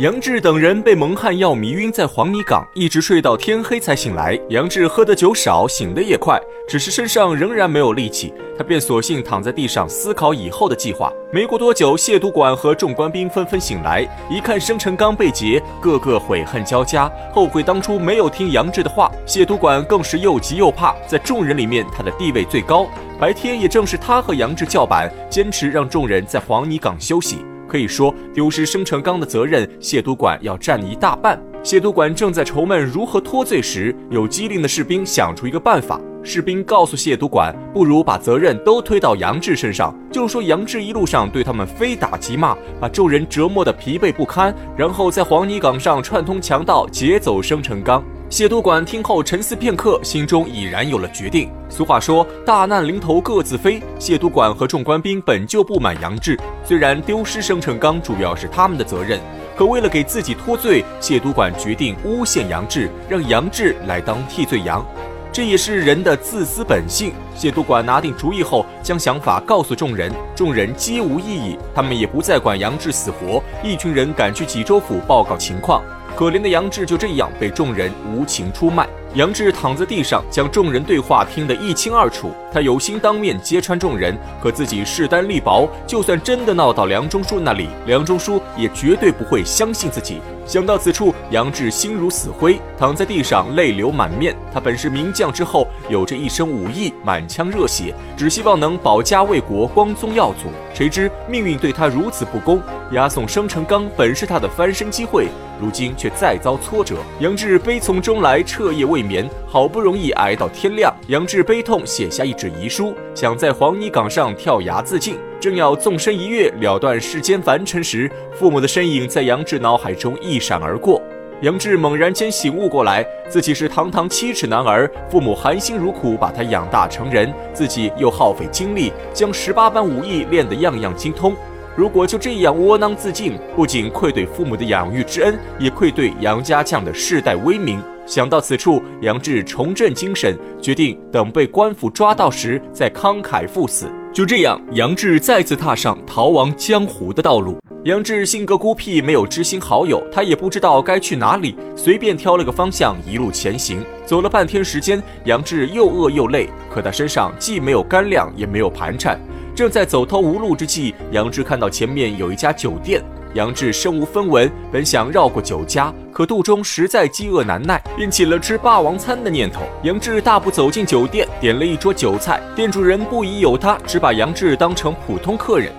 杨志等人被蒙汗药迷晕在黄泥岗，一直睡到天黑才醒来。杨志喝的酒少，醒得也快，只是身上仍然没有力气，他便索性躺在地上思考以后的计划。没过多久，谢督管和众官兵纷纷醒来，一看生辰纲被劫，个个悔恨交加，后悔当初没有听杨志的话。谢督管更是又急又怕，在众人里面他的地位最高，白天也正是他和杨志叫板，坚持让众人在黄泥岗休息。可以说，丢失生辰纲的责任，谢督管要占一大半。谢督管正在愁闷如何脱罪时，有机灵的士兵想出一个办法。士兵告诉谢督管，不如把责任都推到杨志身上，就说杨志一路上对他们非打即骂，把众人折磨得疲惫不堪，然后在黄泥岗上串通强盗劫走生辰纲。谢督管听后沉思片刻，心中已然有了决定。俗话说，大难临头各自飞。谢督管和众官兵本就不满杨志，虽然丢失生辰纲主要是他们的责任，可为了给自己脱罪，谢督管决定诬陷杨志，让杨志来当替罪羊。这也是人的自私本性。谢督管拿定主意后，将想法告诉众人，众人皆无异议，他们也不再管杨志死活。一群人赶去济州府报告情况。可怜的杨志就这样被众人无情出卖。杨志躺在地上，将众人对话听得一清二楚。他有心当面揭穿众人，可自己势单力薄，就算真的闹到梁中书那里，梁中书也绝对不会相信自己。想到此处，杨志心如死灰，躺在地上，泪流满面。他本是名将之后，有着一身武艺，满腔热血，只希望能保家卫国，光宗耀祖。谁知命运对他如此不公，押送生辰纲本是他的翻身机会。如今却再遭挫折，杨志悲从中来，彻夜未眠，好不容易挨到天亮。杨志悲痛，写下一纸遗书，想在黄泥岗上跳崖自尽。正要纵身一跃，了断世间凡尘时，父母的身影在杨志脑海中一闪而过。杨志猛然间醒悟过来，自己是堂堂七尺男儿，父母含辛茹苦把他养大成人，自己又耗费精力将十八般武艺练得样样精通。如果就这样窝囊自尽，不仅愧对父母的养育之恩，也愧对杨家将的世代威名。想到此处，杨志重振精神，决定等被官府抓到时再慷慨赴死。就这样，杨志再次踏上逃亡江湖的道路。杨志性格孤僻，没有知心好友，他也不知道该去哪里，随便挑了个方向，一路前行。走了半天时间，杨志又饿又累，可他身上既没有干粮，也没有盘缠。正在走投无路之际，杨志看到前面有一家酒店。杨志身无分文，本想绕过酒家，可肚中实在饥饿难耐，便起了吃霸王餐的念头。杨志大步走进酒店，点了一桌酒菜。店主人不疑有他，只把杨志当成普通客人。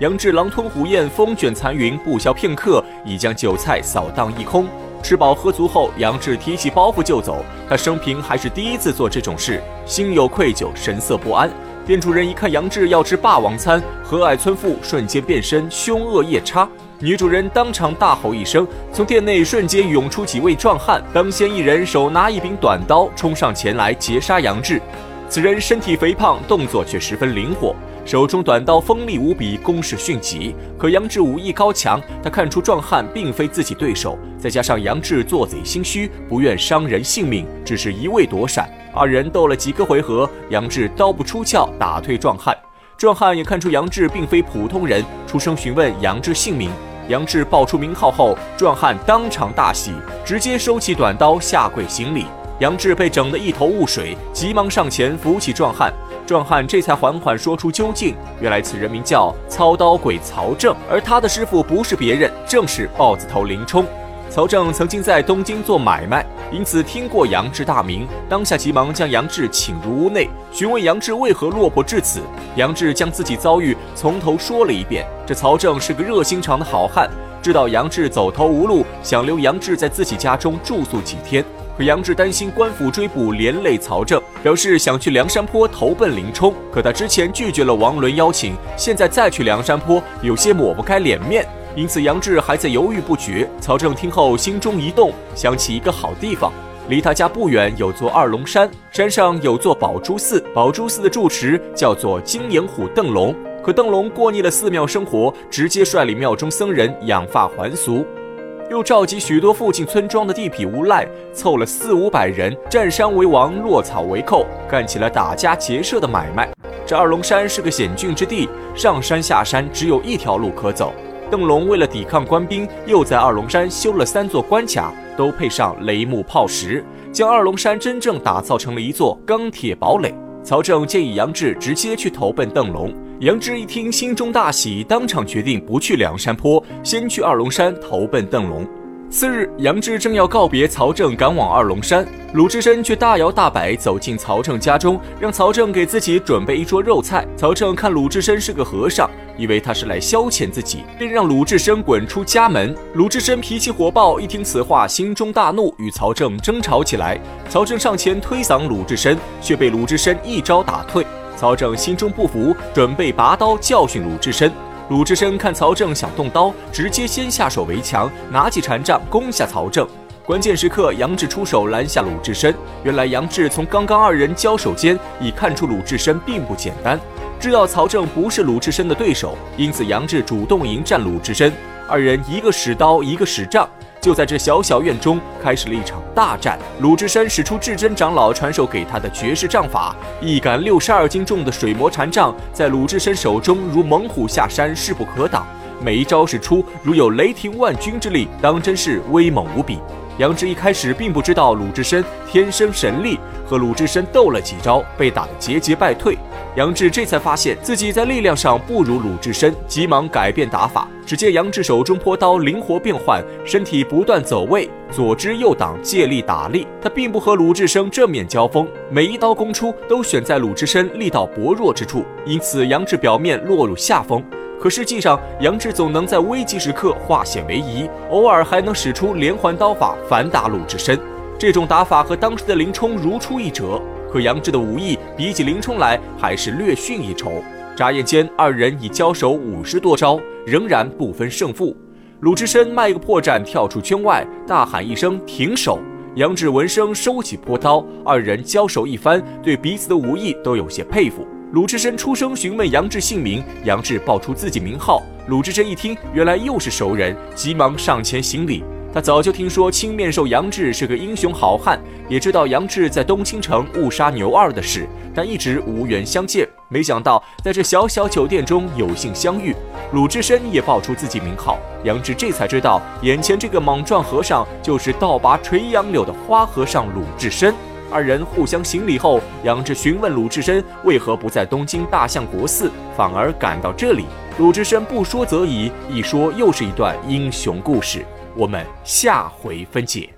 杨志狼吞虎咽，风卷残云，不消片刻，已将酒菜扫荡一空。吃饱喝足后，杨志提起包袱就走。他生平还是第一次做这种事，心有愧疚，神色不安。店主人一看杨志要吃霸王餐，和蔼村妇瞬间变身凶恶夜叉。女主人当场大吼一声，从店内瞬间涌出几位壮汉，当先一人手拿一柄短刀，冲上前来截杀杨志。此人身体肥胖，动作却十分灵活。手中短刀锋利无比，攻势迅疾。可杨志武艺高强，他看出壮汉并非自己对手，再加上杨志做贼心虚，不愿伤人性命，只是一味躲闪。二人斗了几个回合，杨志刀不出鞘，打退壮汉。壮汉也看出杨志并非普通人，出声询问杨志姓名。杨志报出名号后，壮汉当场大喜，直接收起短刀下跪行礼。杨志被整得一头雾水，急忙上前扶起壮汉。壮汉这才缓缓说出究竟。原来此人名叫操刀鬼曹正，而他的师傅不是别人，正是豹子头林冲。曹正曾经在东京做买卖，因此听过杨志大名，当下急忙将杨志请入屋内，询问杨志为何落魄至此。杨志将自己遭遇从头说了一遍。这曹正是个热心肠的好汉，知道杨志走投无路，想留杨志在自己家中住宿几天。可杨志担心官府追捕连累曹正，表示想去梁山坡投奔林冲。可他之前拒绝了王伦邀请，现在再去梁山坡，有些抹不开脸面。因此杨志还在犹豫不决。曹正听后心中一动，想起一个好地方，离他家不远有座二龙山，山上有座宝珠寺，宝珠寺的住持叫做金眼虎邓龙。可邓龙过腻了寺庙生活，直接率领庙中僧人养发还俗。又召集许多附近村庄的地痞无赖，凑了四五百人，占山为王，落草为寇，干起了打家劫舍的买卖。这二龙山是个险峻之地，上山下山只有一条路可走。邓龙为了抵抗官兵，又在二龙山修了三座关卡，都配上雷木炮石，将二龙山真正打造成了一座钢铁堡垒。曹正建议杨志直接去投奔邓龙。杨志一听，心中大喜，当场决定不去梁山坡，先去二龙山投奔邓龙。次日，杨志正要告别曹正，赶往二龙山，鲁智深却大摇大摆走进曹正家中，让曹正给自己准备一桌肉菜。曹正看鲁智深是个和尚，以为他是来消遣自己，便让鲁智深滚出家门。鲁智深脾气火爆，一听此话，心中大怒，与曹正争吵起来。曹正上前推搡鲁智深，却被鲁智深一招打退。曹正心中不服，准备拔刀教训鲁智深。鲁智深看曹正想动刀，直接先下手为强，拿起禅杖攻下曹正。关键时刻，杨志出手拦下鲁智深。原来杨志从刚刚二人交手间已看出鲁智深并不简单，知道曹正不是鲁智深的对手，因此杨志主动迎战鲁智深。二人一个使刀，一个使杖。就在这小小院中，开始了一场大战。鲁智深使出至真长老传授给他的绝世杖法，一杆六十二斤重的水魔禅杖，在鲁智深手中如猛虎下山，势不可挡。每一招使出，如有雷霆万钧之力，当真是威猛无比。杨志一开始并不知道鲁智深天生神力，和鲁智深斗了几招，被打得节节败退。杨志这才发现自己在力量上不如鲁智深，急忙改变打法。只见杨志手中坡刀灵活变换，身体不断走位，左支右挡，借力打力。他并不和鲁智深正面交锋，每一刀攻出都选在鲁智深力道薄弱之处，因此杨志表面落入下风。可实际上，杨志总能在危急时刻化险为夷，偶尔还能使出连环刀法反打鲁智深。这种打法和当时的林冲如出一辙。可杨志的武艺比起林冲来还是略逊一筹。眨眼间，二人已交手五十多招，仍然不分胜负。鲁智深迈个破绽跳出圈外，大喊一声“停手”。杨志闻声收起破刀，二人交手一番，对彼此的武艺都有些佩服。鲁智深出声询问杨志姓名，杨志报出自己名号。鲁智深一听，原来又是熟人，急忙上前行礼。他早就听说青面兽杨志是个英雄好汉，也知道杨志在东青城误杀牛二的事，但一直无缘相见。没想到在这小小酒店中有幸相遇，鲁智深也报出自己名号，杨志这才知道眼前这个莽撞和尚就是倒拔垂杨柳的花和尚鲁智深。二人互相行礼后，杨志询问鲁智深为何不在东京大相国寺，反而赶到这里。鲁智深不说则已，一说又是一段英雄故事。我们下回分解。